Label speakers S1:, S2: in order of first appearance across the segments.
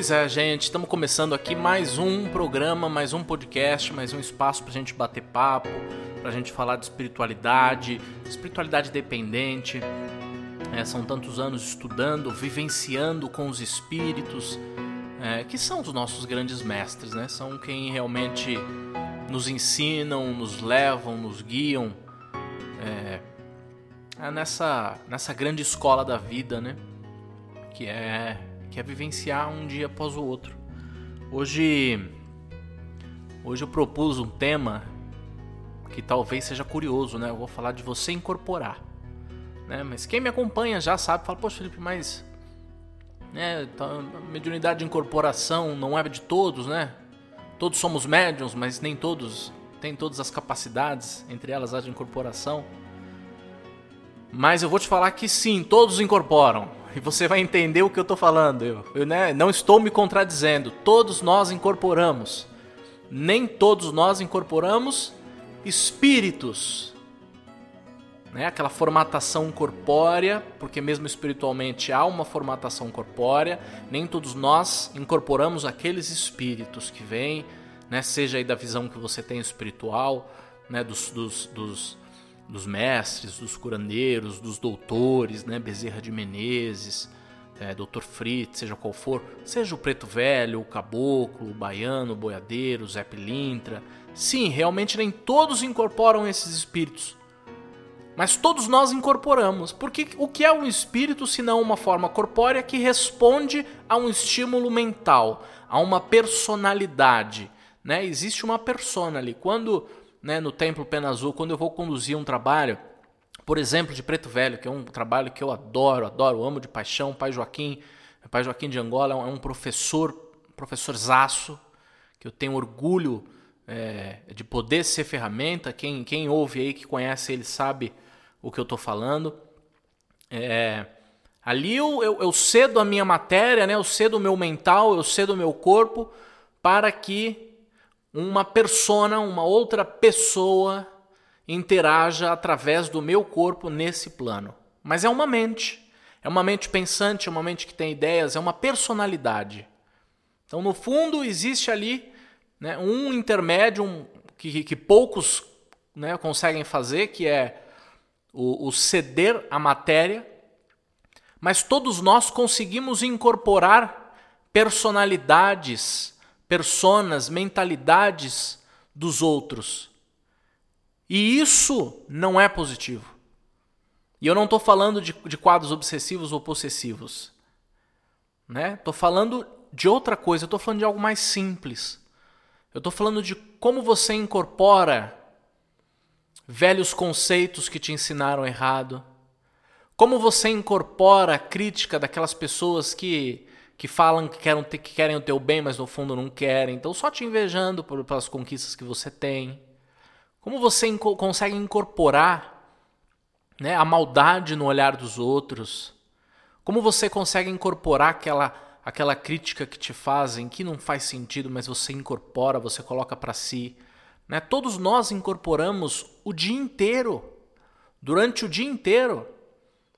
S1: Pois é, gente, estamos começando aqui mais um programa, mais um podcast, mais um espaço para a gente bater papo, para a gente falar de espiritualidade, espiritualidade dependente. É, são tantos anos estudando, vivenciando com os espíritos, é, que são os nossos grandes mestres, né? São quem realmente nos ensinam, nos levam, nos guiam é, é nessa, nessa grande escola da vida, né? Que é que é vivenciar um dia após o outro. Hoje, hoje eu propus um tema que talvez seja curioso, né? Eu vou falar de você incorporar, né? Mas quem me acompanha já sabe, fala, poxa Felipe, mas né, tá, a mediunidade de incorporação não é de todos, né? Todos somos médiums, mas nem todos têm todas as capacidades, entre elas a de incorporação. Mas eu vou te falar que sim, todos incorporam e você vai entender o que eu estou falando. Eu, eu né, não estou me contradizendo. Todos nós incorporamos. Nem todos nós incorporamos espíritos. Né? Aquela formatação corpórea, porque mesmo espiritualmente há uma formatação corpórea. Nem todos nós incorporamos aqueles espíritos que vêm, né? seja aí da visão que você tem espiritual, né? dos, dos, dos dos mestres, dos curandeiros, dos doutores, né? Bezerra de Menezes, é, Dr. Fritz, seja qual for, seja o preto velho, o caboclo, o baiano, o boiadeiro, o Zé Pilintra. Sim, realmente nem todos incorporam esses espíritos. Mas todos nós incorporamos, porque o que é um espírito se não uma forma corpórea que responde a um estímulo mental, a uma personalidade, né? Existe uma persona ali. Quando né, no Templo Pena Azul, quando eu vou conduzir um trabalho, por exemplo, de Preto Velho, que é um trabalho que eu adoro, adoro, amo de paixão, Pai Joaquim, Pai Joaquim de Angola é um professor, professor zaço, que eu tenho orgulho é, de poder ser ferramenta. Quem, quem ouve aí, que conhece ele, sabe o que eu estou falando. É, ali eu, eu, eu cedo a minha matéria, né, eu cedo o meu mental, eu cedo o meu corpo para que uma persona, uma outra pessoa interaja através do meu corpo nesse plano. Mas é uma mente. É uma mente pensante, é uma mente que tem ideias, é uma personalidade. Então, no fundo, existe ali né, um intermédio que, que, poucos né, conseguem fazer, que é o, o ceder à matéria, mas todos nós conseguimos incorporar personalidades personas, mentalidades dos outros. E isso não é positivo. E eu não estou falando de, de, quadros obsessivos ou possessivos. Né? Falando de outra coisa, estou falando de algo mais simples. Eu estou falando de como você incorpora velhos conceitos que te ensinaram errado. Como você incorpora a crítica daquelas pessoas que que falam que querem, que querem o teu bem, mas no fundo não querem. Então, só te invejando por, pelas conquistas que você tem. Como você inco consegue incorporar né, a maldade no olhar dos outros? Como você consegue incorporar aquela, aquela crítica que te fazem, que não faz sentido, mas você incorpora, você coloca para si? Né? Todos nós incorporamos o dia inteiro, durante o dia inteiro.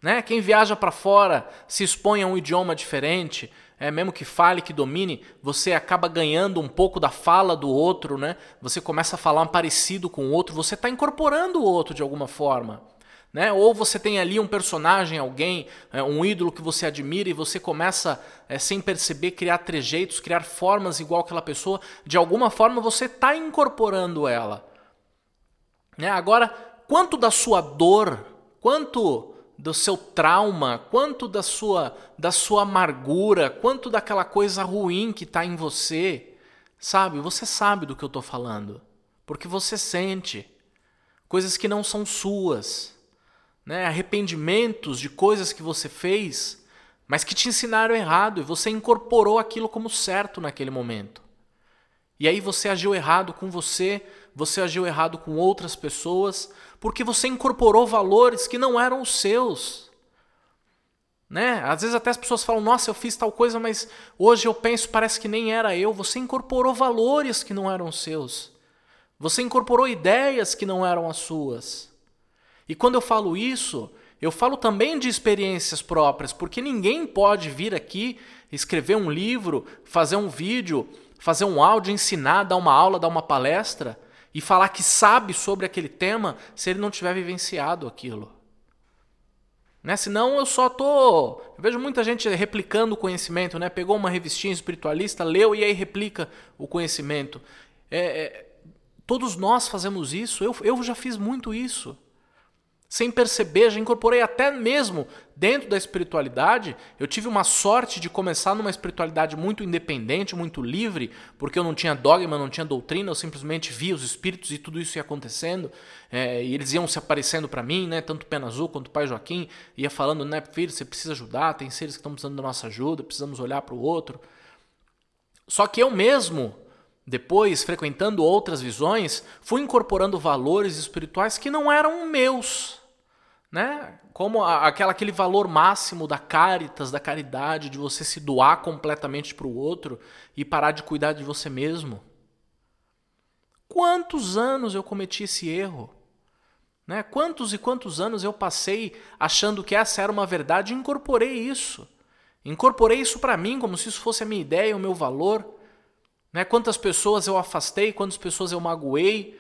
S1: Né? Quem viaja para fora se expõe a um idioma diferente, é mesmo que fale, que domine, você acaba ganhando um pouco da fala do outro, né? Você começa a falar um parecido com o outro, você está incorporando o outro de alguma forma. Né? Ou você tem ali um personagem, alguém, é, um ídolo que você admira e você começa, é, sem perceber, criar trejeitos, criar formas igual aquela pessoa. De alguma forma você está incorporando ela. Né? Agora, quanto da sua dor, quanto do seu trauma, quanto da sua da sua amargura, quanto daquela coisa ruim que está em você, sabe? Você sabe do que eu estou falando, porque você sente coisas que não são suas, né? Arrependimentos de coisas que você fez, mas que te ensinaram errado e você incorporou aquilo como certo naquele momento. E aí você agiu errado com você, você agiu errado com outras pessoas, porque você incorporou valores que não eram os seus. Né? Às vezes até as pessoas falam: "Nossa, eu fiz tal coisa, mas hoje eu penso parece que nem era eu". Você incorporou valores que não eram seus. Você incorporou ideias que não eram as suas. E quando eu falo isso, eu falo também de experiências próprias, porque ninguém pode vir aqui escrever um livro, fazer um vídeo, fazer um áudio, ensinar, dar uma aula, dar uma palestra e falar que sabe sobre aquele tema se ele não tiver vivenciado aquilo. Né? Senão eu só tô. Eu vejo muita gente replicando o conhecimento, né? Pegou uma revistinha espiritualista, leu e aí replica o conhecimento. É, é, todos nós fazemos isso. Eu, eu já fiz muito isso sem perceber, já incorporei até mesmo dentro da espiritualidade. Eu tive uma sorte de começar numa espiritualidade muito independente, muito livre, porque eu não tinha dogma, não tinha doutrina, eu simplesmente via os espíritos e tudo isso ia acontecendo. É, e eles iam se aparecendo para mim, né? Tanto Pena Azul quanto o Pai Joaquim, ia falando, né, filho, você precisa ajudar, tem seres que estão precisando da nossa ajuda, precisamos olhar para o outro. Só que eu mesmo, depois, frequentando outras visões, fui incorporando valores espirituais que não eram meus né? Como a, aquela, aquele valor máximo da caritas, da caridade, de você se doar completamente para o outro e parar de cuidar de você mesmo. Quantos anos eu cometi esse erro? Né? Quantos e quantos anos eu passei achando que essa era uma verdade e incorporei isso. Incorporei isso para mim como se isso fosse a minha ideia, o meu valor. Né? Quantas pessoas eu afastei, quantas pessoas eu magoei,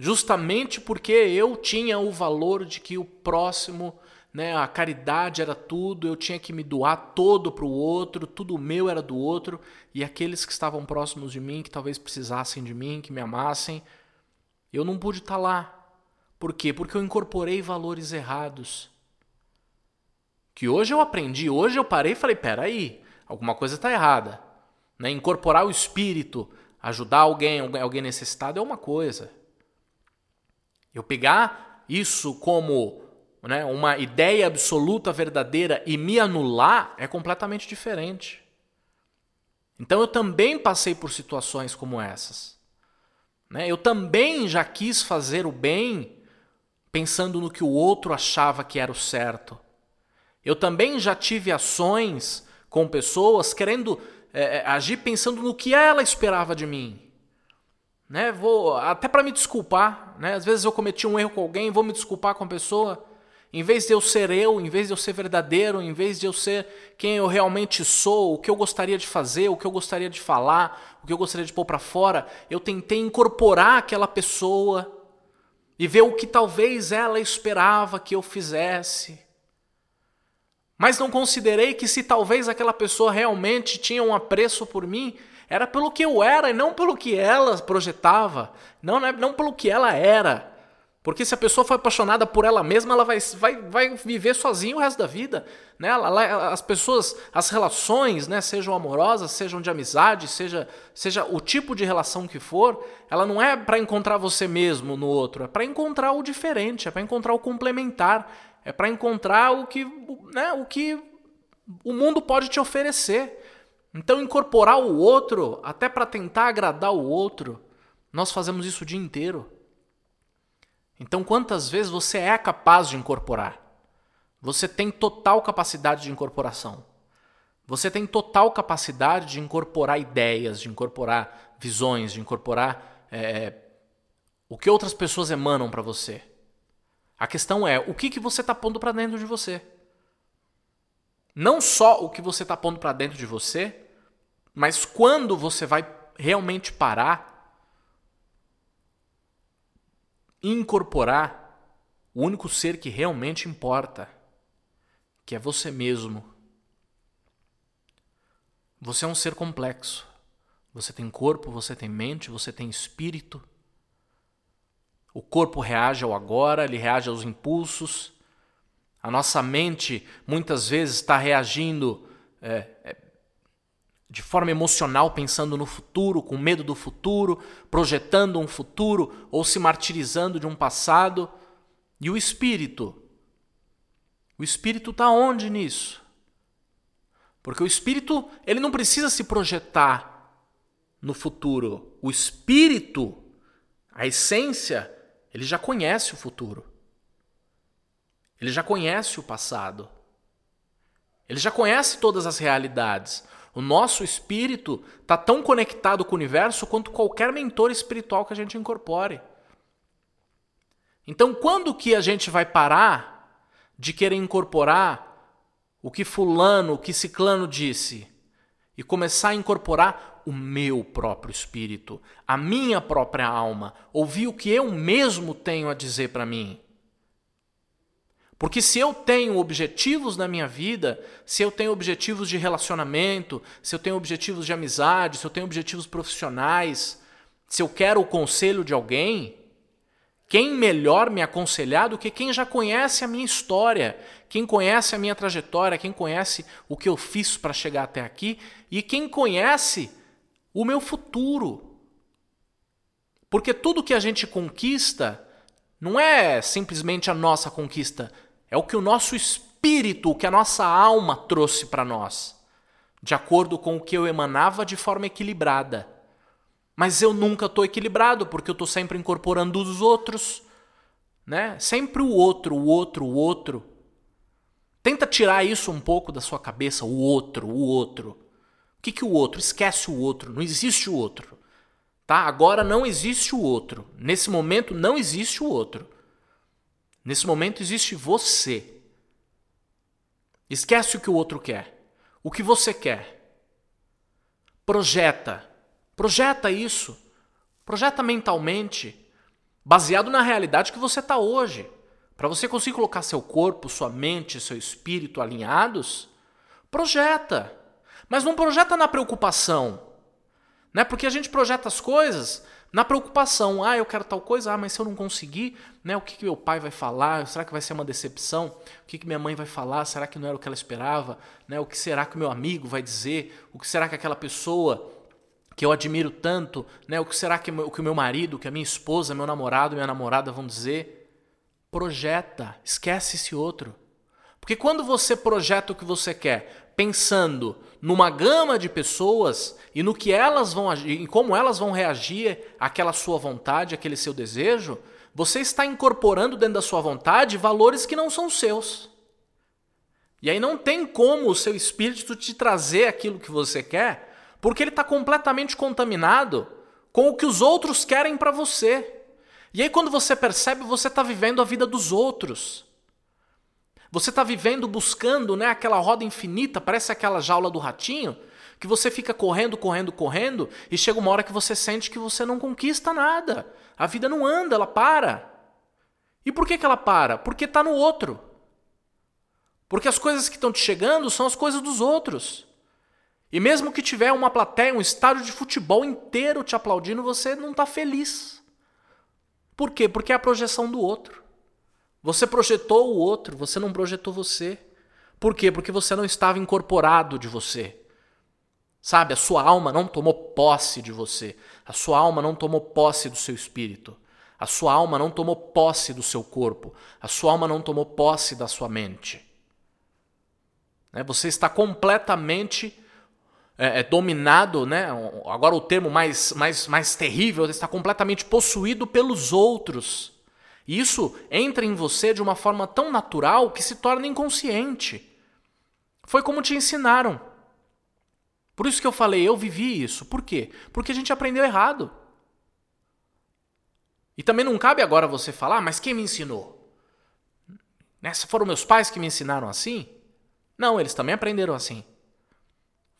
S1: justamente porque eu tinha o valor de que o próximo, né, a caridade era tudo, eu tinha que me doar todo para o outro, tudo meu era do outro, e aqueles que estavam próximos de mim, que talvez precisassem de mim, que me amassem, eu não pude estar tá lá. Por quê? Porque eu incorporei valores errados. Que hoje eu aprendi, hoje eu parei e falei: peraí, alguma coisa está errada. Né? Incorporar o espírito, ajudar alguém, alguém necessitado é uma coisa. Eu pegar isso como né, uma ideia absoluta, verdadeira e me anular é completamente diferente. Então eu também passei por situações como essas. Né? Eu também já quis fazer o bem pensando no que o outro achava que era o certo. Eu também já tive ações com pessoas querendo é, agir pensando no que ela esperava de mim né? Vou até para me desculpar, né? Às vezes eu cometi um erro com alguém, vou me desculpar com a pessoa, em vez de eu ser eu, em vez de eu ser verdadeiro, em vez de eu ser quem eu realmente sou, o que eu gostaria de fazer, o que eu gostaria de falar, o que eu gostaria de pôr para fora, eu tentei incorporar aquela pessoa e ver o que talvez ela esperava que eu fizesse. Mas não considerei que se talvez aquela pessoa realmente tinha um apreço por mim, era pelo que eu era e não pelo que ela projetava. Não, é, não pelo que ela era. Porque se a pessoa foi apaixonada por ela mesma, ela vai, vai, vai viver sozinha o resto da vida. Né? As pessoas, as relações, né, sejam amorosas, sejam de amizade, seja, seja o tipo de relação que for, ela não é para encontrar você mesmo no outro, é para encontrar o diferente, é para encontrar o complementar, é para encontrar o que, né, o que o mundo pode te oferecer. Então, incorporar o outro, até para tentar agradar o outro, nós fazemos isso o dia inteiro. Então, quantas vezes você é capaz de incorporar? Você tem total capacidade de incorporação. Você tem total capacidade de incorporar ideias, de incorporar visões, de incorporar é, o que outras pessoas emanam para você. A questão é o que, que você está pondo para dentro de você. Não só o que você está pondo para dentro de você, mas quando você vai realmente parar incorporar o único ser que realmente importa, que é você mesmo. Você é um ser complexo. Você tem corpo, você tem mente, você tem espírito. O corpo reage ao agora, ele reage aos impulsos. A nossa mente muitas vezes está reagindo é, é, de forma emocional, pensando no futuro, com medo do futuro, projetando um futuro ou se martirizando de um passado. E o espírito? O espírito está onde nisso? Porque o espírito, ele não precisa se projetar no futuro. O espírito, a essência, ele já conhece o futuro. Ele já conhece o passado. Ele já conhece todas as realidades. O nosso espírito está tão conectado com o universo quanto qualquer mentor espiritual que a gente incorpore. Então, quando que a gente vai parar de querer incorporar o que fulano, o que ciclano disse e começar a incorporar o meu próprio espírito, a minha própria alma, ouvir o que eu mesmo tenho a dizer para mim. Porque se eu tenho objetivos na minha vida, se eu tenho objetivos de relacionamento, se eu tenho objetivos de amizade, se eu tenho objetivos profissionais, se eu quero o conselho de alguém, quem melhor me aconselhar do que quem já conhece a minha história, quem conhece a minha trajetória, quem conhece o que eu fiz para chegar até aqui e quem conhece o meu futuro. Porque tudo que a gente conquista não é simplesmente a nossa conquista, é o que o nosso espírito, o que a nossa alma trouxe para nós, de acordo com o que eu emanava de forma equilibrada. Mas eu nunca estou equilibrado porque eu estou sempre incorporando os outros, né? Sempre o outro, o outro, o outro. Tenta tirar isso um pouco da sua cabeça, o outro, o outro. O que, que o outro? Esquece o outro, não existe o outro. Tá? Agora não existe o outro. Nesse momento não existe o outro. Nesse momento existe você. Esquece o que o outro quer. O que você quer. Projeta. Projeta isso. Projeta mentalmente, baseado na realidade que você está hoje. Para você conseguir colocar seu corpo, sua mente, seu espírito alinhados, projeta. Mas não projeta na preocupação. Né? Porque a gente projeta as coisas na preocupação. Ah, eu quero tal coisa, ah, mas se eu não conseguir, né, o que, que meu pai vai falar? Será que vai ser uma decepção? O que, que minha mãe vai falar? Será que não era o que ela esperava? Né? O que será que o meu amigo vai dizer? O que será que aquela pessoa que eu admiro tanto, né? O que será que o que meu marido, que a minha esposa, meu namorado, minha namorada vão dizer? Projeta, esquece esse outro. Porque quando você projeta o que você quer, pensando numa gama de pessoas e no que elas vão agir, em como elas vão reagir àquela sua vontade, àquele seu desejo, você está incorporando dentro da sua vontade valores que não são seus. E aí não tem como o seu espírito te trazer aquilo que você quer, porque ele está completamente contaminado com o que os outros querem para você. E aí, quando você percebe, você está vivendo a vida dos outros. Você está vivendo, buscando né, aquela roda infinita, parece aquela jaula do ratinho, que você fica correndo, correndo, correndo, e chega uma hora que você sente que você não conquista nada. A vida não anda, ela para. E por que, que ela para? Porque está no outro. Porque as coisas que estão te chegando são as coisas dos outros. E mesmo que tiver uma plateia, um estádio de futebol inteiro te aplaudindo, você não está feliz. Por quê? Porque é a projeção do outro. Você projetou o outro, você não projetou você. Por quê? Porque você não estava incorporado de você. Sabe, a sua alma não tomou posse de você. A sua alma não tomou posse do seu espírito. A sua alma não tomou posse do seu corpo. A sua alma não tomou posse da sua mente. Né, você está completamente é, é, dominado, né? Agora o termo mais, mais, mais terrível, está completamente possuído pelos outros. Isso entra em você de uma forma tão natural que se torna inconsciente. Foi como te ensinaram. Por isso que eu falei, eu vivi isso. Por quê? Porque a gente aprendeu errado. E também não cabe agora você falar, ah, mas quem me ensinou? Né? Foram meus pais que me ensinaram assim? Não, eles também aprenderam assim.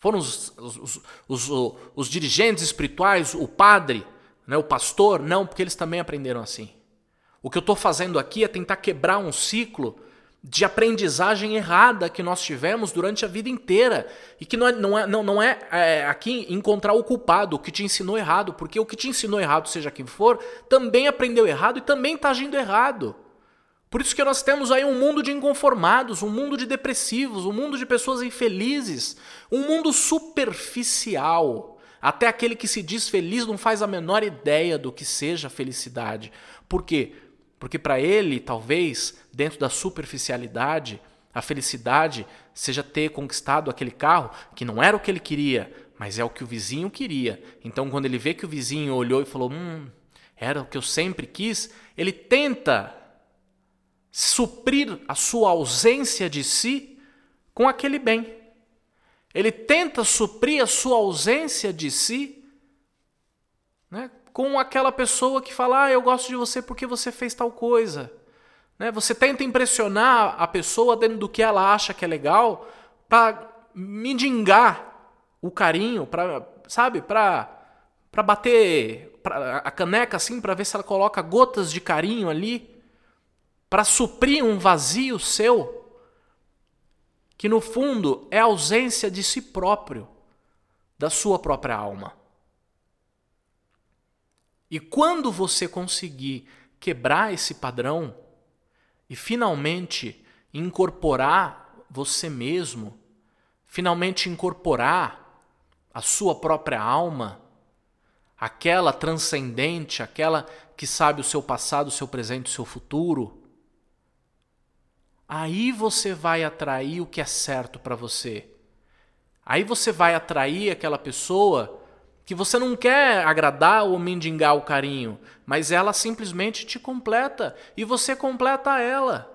S1: Foram os, os, os, os, dirigentes espirituais, o padre, né, o pastor? Não, porque eles também aprenderam assim. O que eu estou fazendo aqui é tentar quebrar um ciclo de aprendizagem errada que nós tivemos durante a vida inteira. E que não é, não é, não, não é, é aqui encontrar o culpado, o que te ensinou errado, porque o que te ensinou errado, seja quem for, também aprendeu errado e também está agindo errado. Por isso que nós temos aí um mundo de inconformados, um mundo de depressivos, um mundo de pessoas infelizes, um mundo superficial. Até aquele que se diz feliz não faz a menor ideia do que seja felicidade. Por quê? Porque para ele, talvez, dentro da superficialidade, a felicidade seja ter conquistado aquele carro que não era o que ele queria, mas é o que o vizinho queria. Então, quando ele vê que o vizinho olhou e falou: Hum, era o que eu sempre quis, ele tenta suprir a sua ausência de si com aquele bem. Ele tenta suprir a sua ausência de si com aquela pessoa que fala: ah, eu gosto de você porque você fez tal coisa. Né? Você tenta impressionar a pessoa dentro do que ela acha que é legal para mendigar o carinho, para sabe, para para bater pra, a caneca assim para ver se ela coloca gotas de carinho ali para suprir um vazio seu que no fundo é ausência de si próprio, da sua própria alma. E quando você conseguir quebrar esse padrão e finalmente incorporar você mesmo, finalmente incorporar a sua própria alma, aquela transcendente, aquela que sabe o seu passado, o seu presente, o seu futuro, aí você vai atrair o que é certo para você. Aí você vai atrair aquela pessoa que você não quer agradar ou mendigar o carinho, mas ela simplesmente te completa e você completa ela.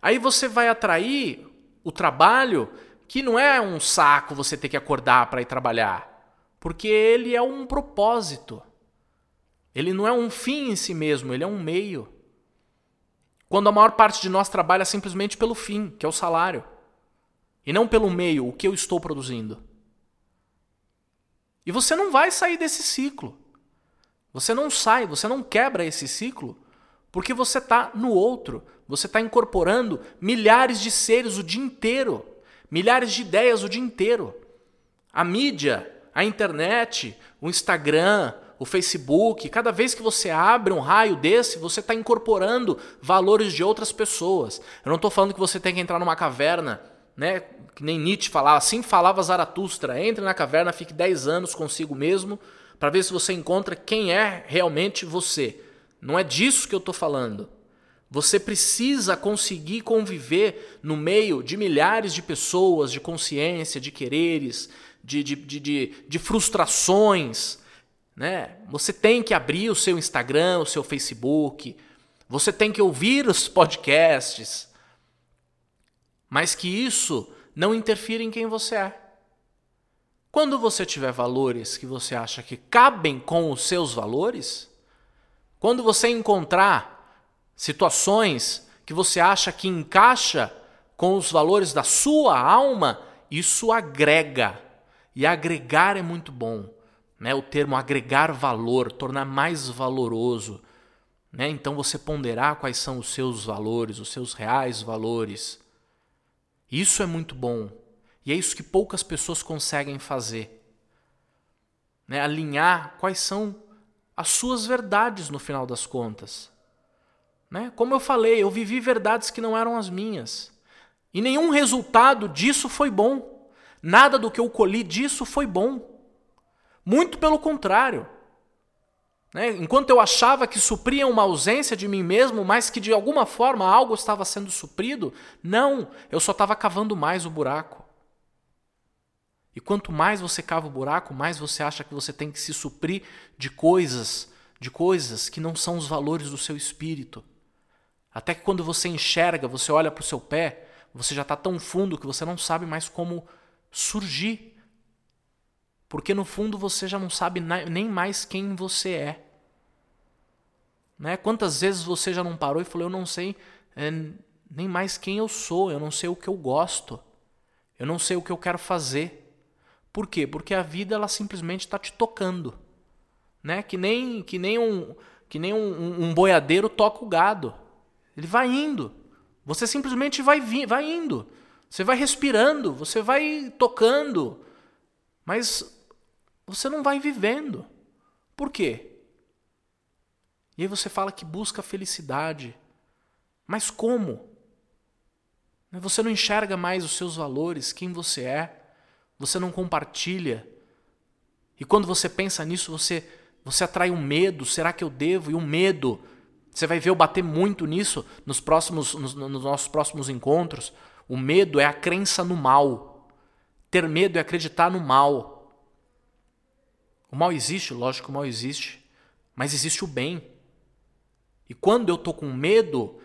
S1: Aí você vai atrair o trabalho que não é um saco você ter que acordar para ir trabalhar, porque ele é um propósito. Ele não é um fim em si mesmo, ele é um meio. Quando a maior parte de nós trabalha simplesmente pelo fim, que é o salário, e não pelo meio, o que eu estou produzindo. E você não vai sair desse ciclo. Você não sai, você não quebra esse ciclo, porque você está no outro. Você está incorporando milhares de seres o dia inteiro, milhares de ideias o dia inteiro. A mídia, a internet, o Instagram, o Facebook, cada vez que você abre um raio desse, você está incorporando valores de outras pessoas. Eu não estou falando que você tem que entrar numa caverna, né? Que nem Nietzsche falava, assim falava Zaratustra. Entre na caverna, fique 10 anos consigo mesmo, para ver se você encontra quem é realmente você. Não é disso que eu estou falando. Você precisa conseguir conviver no meio de milhares de pessoas, de consciência, de quereres, de, de, de, de, frustrações né? Você tem que abrir o seu Instagram, o seu Facebook, você tem que ouvir os podcasts, mas que isso não interfira em quem você é. Quando você tiver valores que você acha que cabem com os seus valores, quando você encontrar situações que você acha que encaixa com os valores da sua alma, isso agrega. E agregar é muito bom né? o termo agregar valor, tornar mais valoroso. Né? Então você ponderar quais são os seus valores, os seus reais valores. Isso é muito bom. E é isso que poucas pessoas conseguem fazer. Né? Alinhar quais são as suas verdades no final das contas. Né? Como eu falei, eu vivi verdades que não eram as minhas. E nenhum resultado disso foi bom. Nada do que eu colhi disso foi bom. Muito pelo contrário. Né? Enquanto eu achava que supria uma ausência de mim mesmo, mas que de alguma forma algo estava sendo suprido, não, eu só estava cavando mais o buraco. E quanto mais você cava o buraco, mais você acha que você tem que se suprir de coisas, de coisas que não são os valores do seu espírito. Até que quando você enxerga, você olha para o seu pé, você já está tão fundo que você não sabe mais como surgir porque no fundo você já não sabe nem mais quem você é. Né? Quantas vezes você já não parou e falou: Eu não sei é, nem mais quem eu sou, eu não sei o que eu gosto, eu não sei o que eu quero fazer. Por quê? Porque a vida ela simplesmente está te tocando. Né? Que nem, que nem, um, que nem um, um boiadeiro toca o gado. Ele vai indo. Você simplesmente vai, vi, vai indo. Você vai respirando, você vai tocando. Mas você não vai vivendo. Por quê? E aí você fala que busca felicidade. Mas como? Você não enxerga mais os seus valores, quem você é. Você não compartilha. E quando você pensa nisso, você você atrai um medo. Será que eu devo? E um medo. Você vai ver eu bater muito nisso nos próximos nos, nos nossos próximos encontros. O medo é a crença no mal. Ter medo é acreditar no mal. O mal existe, lógico o mal existe, mas existe o bem. E quando eu estou com medo,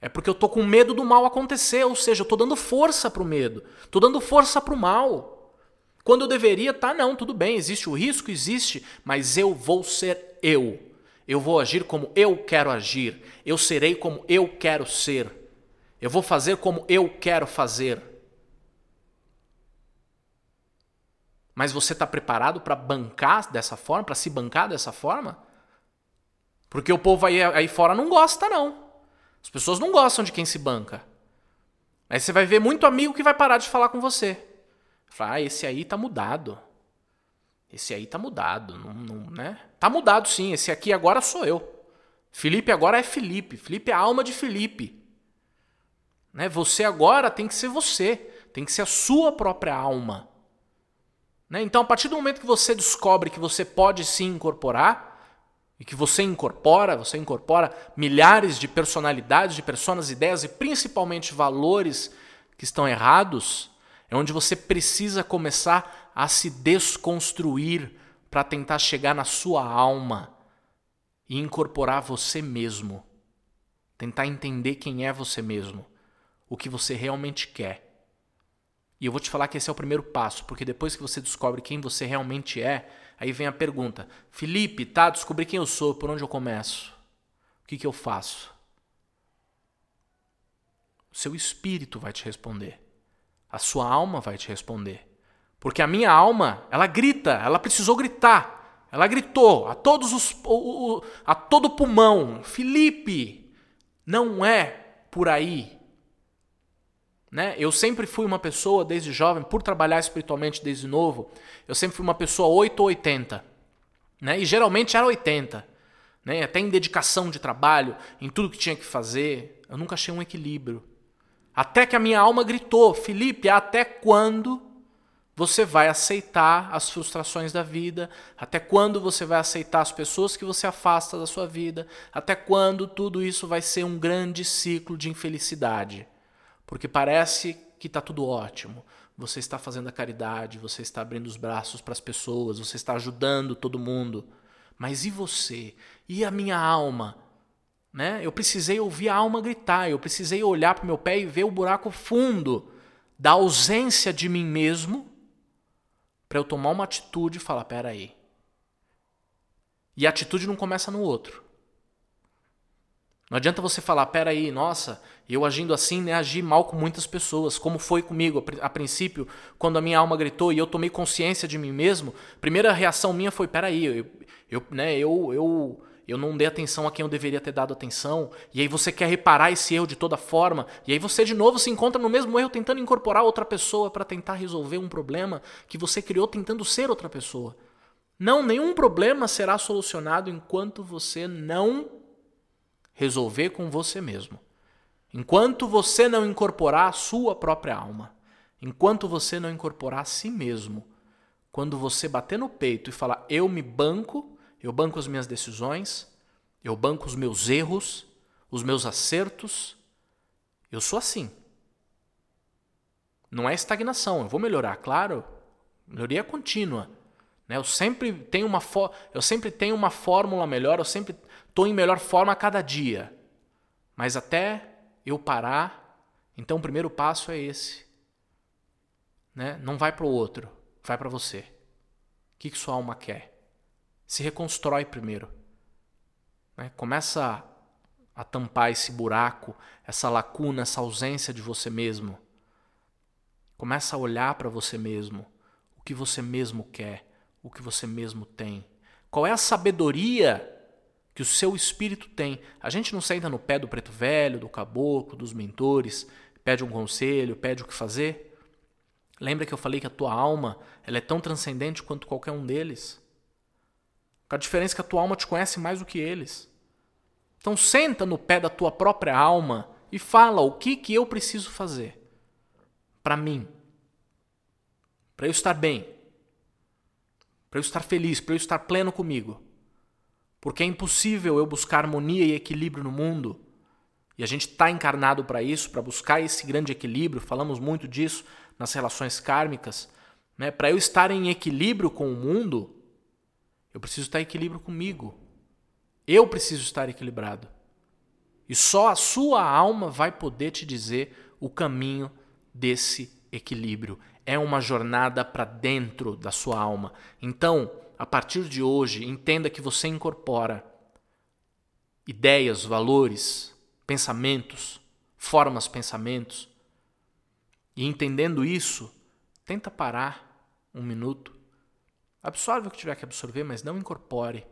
S1: é porque eu estou com medo do mal acontecer, ou seja, eu estou dando força para o medo, estou dando força para o mal. Quando eu deveria, tá, não, tudo bem, existe o risco, existe, mas eu vou ser eu. Eu vou agir como eu quero agir. Eu serei como eu quero ser. Eu vou fazer como eu quero fazer. Mas você está preparado para bancar dessa forma, para se bancar dessa forma? Porque o povo aí, aí fora não gosta, não. As pessoas não gostam de quem se banca. Aí você vai ver muito amigo que vai parar de falar com você. Fala, ah, esse aí tá mudado. Esse aí tá mudado, não, não, né? Tá mudado sim, esse aqui agora sou eu. Felipe agora é Felipe, Felipe é a alma de Felipe. Né? Você agora tem que ser você, tem que ser a sua própria alma. Né? Então, a partir do momento que você descobre que você pode sim incorporar, e que você incorpora, você incorpora milhares de personalidades, de pessoas, ideias e principalmente valores que estão errados, é onde você precisa começar a se desconstruir para tentar chegar na sua alma e incorporar você mesmo. Tentar entender quem é você mesmo, o que você realmente quer. E eu vou te falar que esse é o primeiro passo, porque depois que você descobre quem você realmente é, aí vem a pergunta: Felipe, tá, descobri quem eu sou, por onde eu começo? O que, que eu faço? O seu espírito vai te responder. A sua alma vai te responder. Porque a minha alma, ela grita, ela precisou gritar. Ela gritou a todos os a todo pulmão, Felipe, não é por aí. Né? Eu sempre fui uma pessoa desde jovem, por trabalhar espiritualmente desde novo, eu sempre fui uma pessoa 8 ou 80. Né? E geralmente era 80. Né? Até em dedicação de trabalho, em tudo que tinha que fazer, eu nunca achei um equilíbrio. Até que a minha alma gritou: Felipe, até quando você vai aceitar as frustrações da vida? Até quando você vai aceitar as pessoas que você afasta da sua vida? Até quando tudo isso vai ser um grande ciclo de infelicidade? Porque parece que está tudo ótimo. Você está fazendo a caridade, você está abrindo os braços para as pessoas, você está ajudando todo mundo. Mas e você? E a minha alma? Né? Eu precisei ouvir a alma gritar, eu precisei olhar para o meu pé e ver o buraco fundo da ausência de mim mesmo para eu tomar uma atitude e falar: peraí. E a atitude não começa no outro. Não adianta você falar, peraí, nossa, eu agindo assim, né, agi mal com muitas pessoas, como foi comigo a princípio, quando a minha alma gritou e eu tomei consciência de mim mesmo, primeira reação minha foi, peraí, eu, eu, né, eu, eu, eu não dei atenção a quem eu deveria ter dado atenção, e aí você quer reparar esse erro de toda forma, e aí você de novo se encontra no mesmo erro tentando incorporar outra pessoa para tentar resolver um problema que você criou tentando ser outra pessoa. Não, nenhum problema será solucionado enquanto você não resolver com você mesmo. Enquanto você não incorporar a sua própria alma, enquanto você não incorporar a si mesmo, quando você bater no peito e falar eu me banco, eu banco as minhas decisões, eu banco os meus erros, os meus acertos. Eu sou assim. Não é estagnação, eu vou melhorar, claro. Melhoria contínua. Né? Eu, sempre tenho uma eu sempre tenho uma fórmula melhor, eu sempre estou em melhor forma a cada dia. Mas até eu parar, então o primeiro passo é esse. Né? Não vai para o outro, vai para você. O que, que sua alma quer? se reconstrói primeiro. Né? Começa a, tampar esse buraco, essa lacuna, essa ausência de você mesmo. Começa a olhar para você mesmo, o que você mesmo quer, o que você mesmo tem. Qual é a sabedoria que o seu espírito tem? A gente não senta no pé do preto velho, do caboclo, dos mentores, pede um conselho, pede o que fazer. Lembra que eu falei que a tua alma ela é tão transcendente quanto qualquer um deles? A diferença é que a tua alma te conhece mais do que eles. Então senta no pé da tua própria alma e fala o que, que eu preciso fazer para mim, para eu estar bem, para eu estar feliz, para eu estar pleno comigo. Porque é impossível eu buscar harmonia e equilíbrio no mundo. E a gente está encarnado para isso, para buscar esse grande equilíbrio. Falamos muito disso nas relações kármicas. Né? Para eu estar em equilíbrio com o mundo, eu preciso estar em equilíbrio comigo. Eu preciso estar equilibrado. E só a sua alma vai poder te dizer o caminho desse equilíbrio. É uma jornada para dentro da sua alma. Então, a partir de hoje, entenda que você incorpora ideias, valores, pensamentos, formas pensamentos. E entendendo isso, tenta parar um minuto, absorve o que tiver que absorver, mas não incorpore.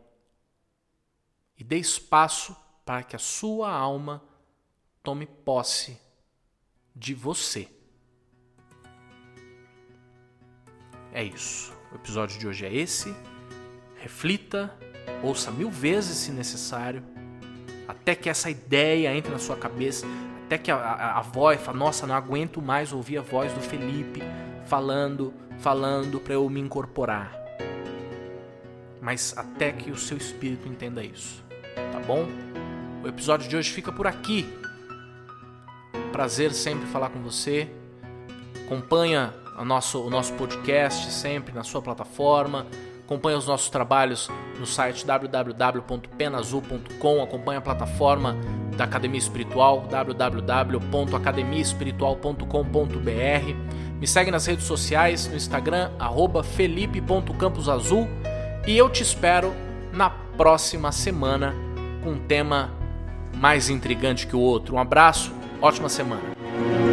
S1: E dê espaço para que a sua alma tome posse de você. É isso. O episódio de hoje é esse. Reflita, ouça mil vezes se necessário, até que essa ideia entre na sua cabeça, até que a, a, a voz fala, nossa, não aguento mais ouvir a voz do Felipe falando, falando para eu me incorporar. Mas até que o seu espírito entenda isso, tá bom? O episódio de hoje fica por aqui. Prazer sempre falar com você. Acompanha o nosso, o nosso podcast sempre na sua plataforma. Acompanhe os nossos trabalhos no site www.penazul.com. Acompanhe a plataforma da Academia Espiritual www.academiaespiritual.com.br. Me segue nas redes sociais, no Instagram felipe.camposazul e eu te espero na próxima semana com um tema mais intrigante que o outro. Um abraço, ótima semana.